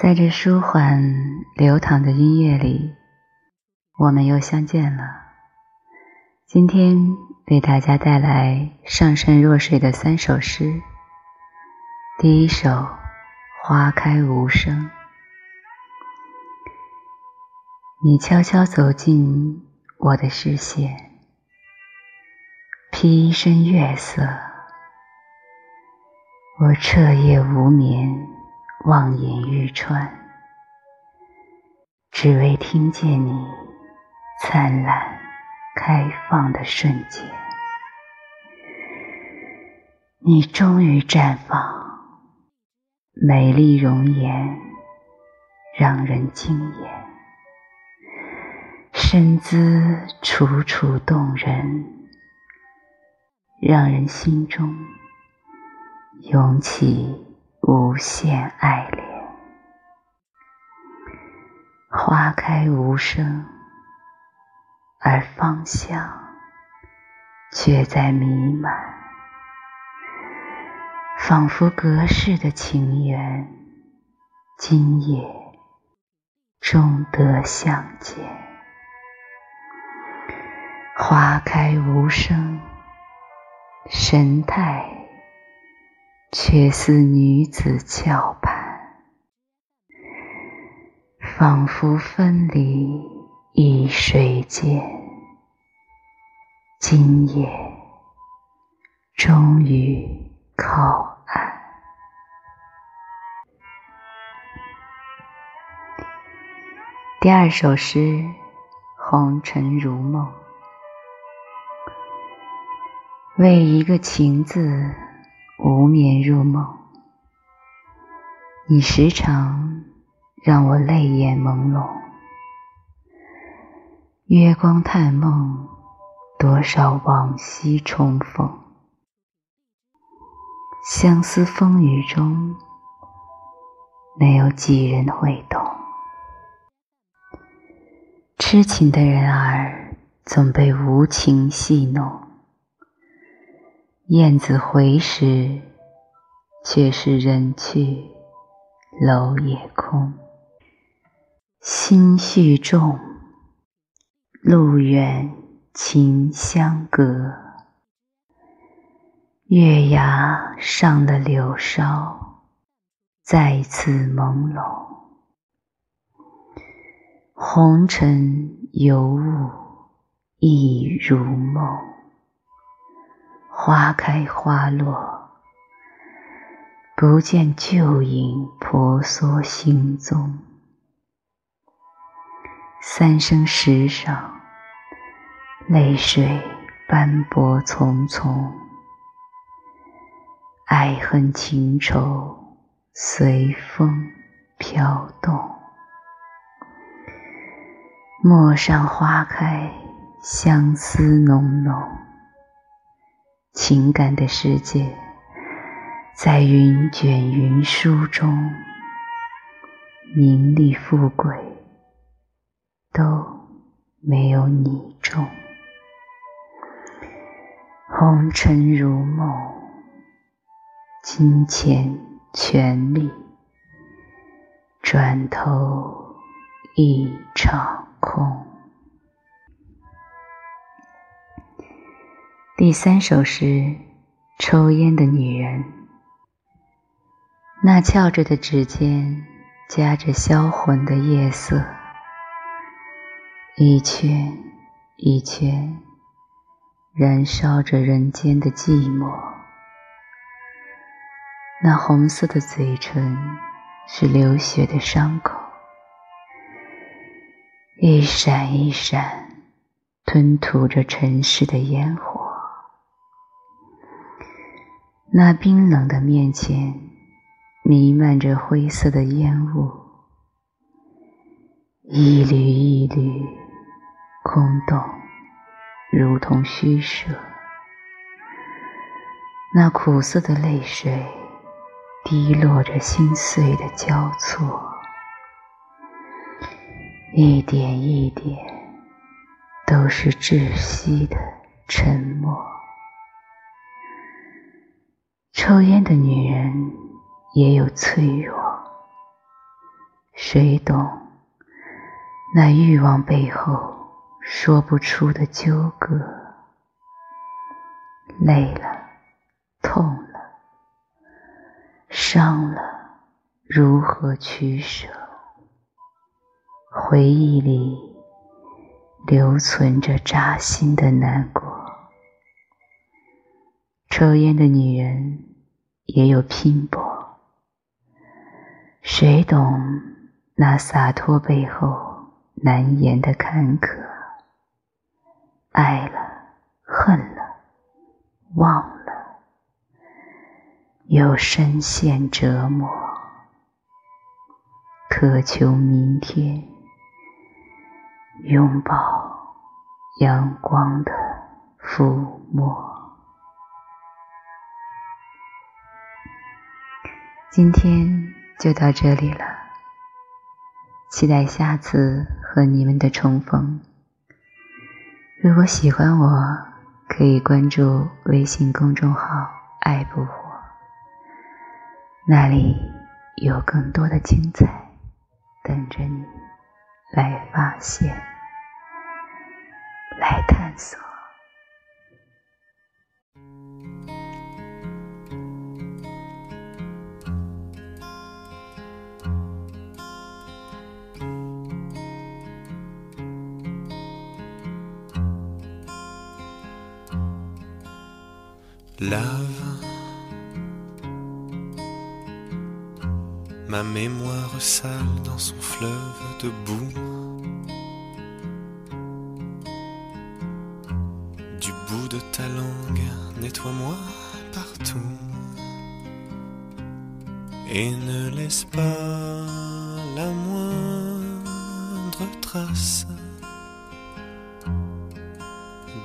在这舒缓流淌的音乐里，我们又相见了。今天为大家带来上善若水的三首诗。第一首《花开无声》，你悄悄走进我的视线，披一身月色，我彻夜无眠。望眼欲穿，只为听见你灿烂开放的瞬间。你终于绽放，美丽容颜让人惊艳，身姿楚楚动人，让人心中涌起。无限爱恋，花开无声，而芳香却在弥漫，仿佛隔世的情缘，今夜终得相见。花开无声，神态。却似女子翘盼，仿佛分离一水间。今夜终于靠岸。第二首诗《红尘如梦》，为一个情字。无眠入梦，你时常让我泪眼朦胧。月光探梦，多少往昔重逢。相思风雨中，没有几人会懂。痴情的人儿，总被无情戏弄。燕子回时，却是人去楼也空。心绪重，路远情相隔。月牙上的柳梢，再次朦胧。红尘有雾，亦如梦。花开花落，不见旧影婆娑行踪。三生石上，泪水斑驳丛丛。爱恨情仇随风飘动。陌上花开，相思浓浓。情感的世界，在云卷云舒中，名利富贵都没有你重。红尘如梦，金钱权力，转头一场空。第三首诗《抽烟的女人》，那翘着的指尖夹着销魂的夜色，一圈一圈燃烧着人间的寂寞。那红色的嘴唇是流血的伤口，一闪一闪吞吐着尘世的烟火。那冰冷的面前，弥漫着灰色的烟雾，一缕一缕，空洞，如同虚设。那苦涩的泪水，滴落着心碎的交错，一点一点，都是窒息的沉默。抽烟的女人也有脆弱，谁懂那欲望背后说不出的纠葛？累了，痛了，伤了，如何取舍？回忆里留存着扎心的难过。抽烟的女人也有拼搏，谁懂那洒脱背后难言的坎坷？爱了，恨了，忘了，又深陷折磨，渴求明天，拥抱阳光的抚摸。今天就到这里了，期待下次和你们的重逢。如果喜欢我，可以关注微信公众号“爱不火”，那里有更多的精彩等着你来发现、来探索。Lave. Ma mémoire sale dans son fleuve de boue. Du bout de ta langue, nettoie-moi partout. Et ne laisse pas la moindre trace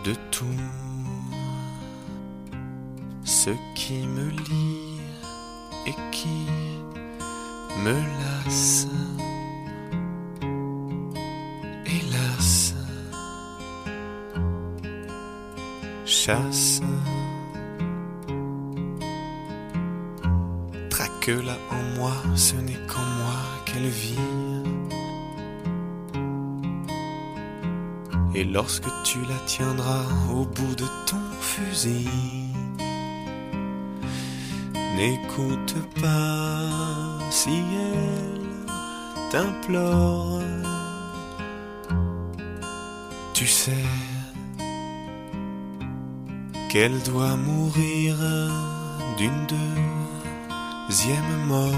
de tout ce qui me lie et qui me lasse. Hélas, chasse, traque-la en moi, ce n'est qu'en moi qu'elle vit. Et lorsque tu la tiendras au bout de ton fusil, N'écoute pas si elle t'implore. Tu sais qu'elle doit mourir d'une deuxième mort.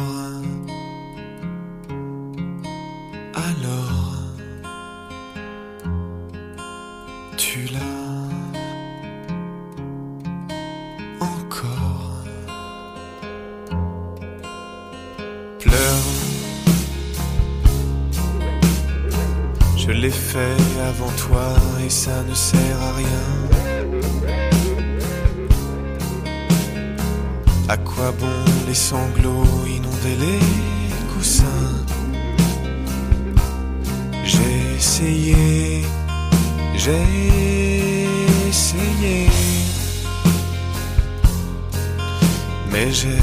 Je l'ai fait avant toi et ça ne sert à rien. À quoi bon les sanglots inonder les coussins? J'ai essayé, j'ai essayé, mais j'ai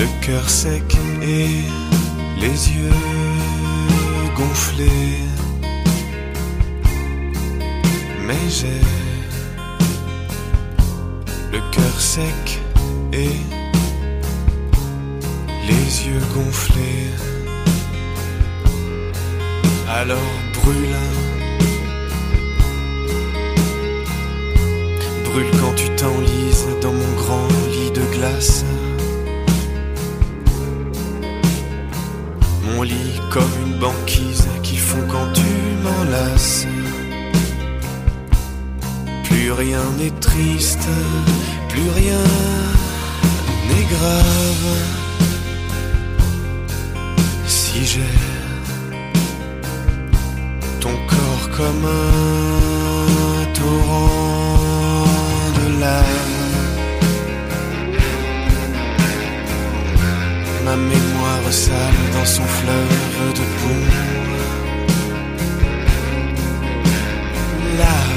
le cœur sec et les yeux gonflés. Mais j'ai le cœur sec et les yeux gonflés. Alors brûle, brûle quand tu t'enlises dans mon grand lit de glace. Mon lit comme une banquise qui fond quand tu m'enlaces. Plus rien n'est triste, plus rien n'est grave. Si j'ai ton corps comme un torrent de lave. L'ombre sale dans son fleuve de boue. Là.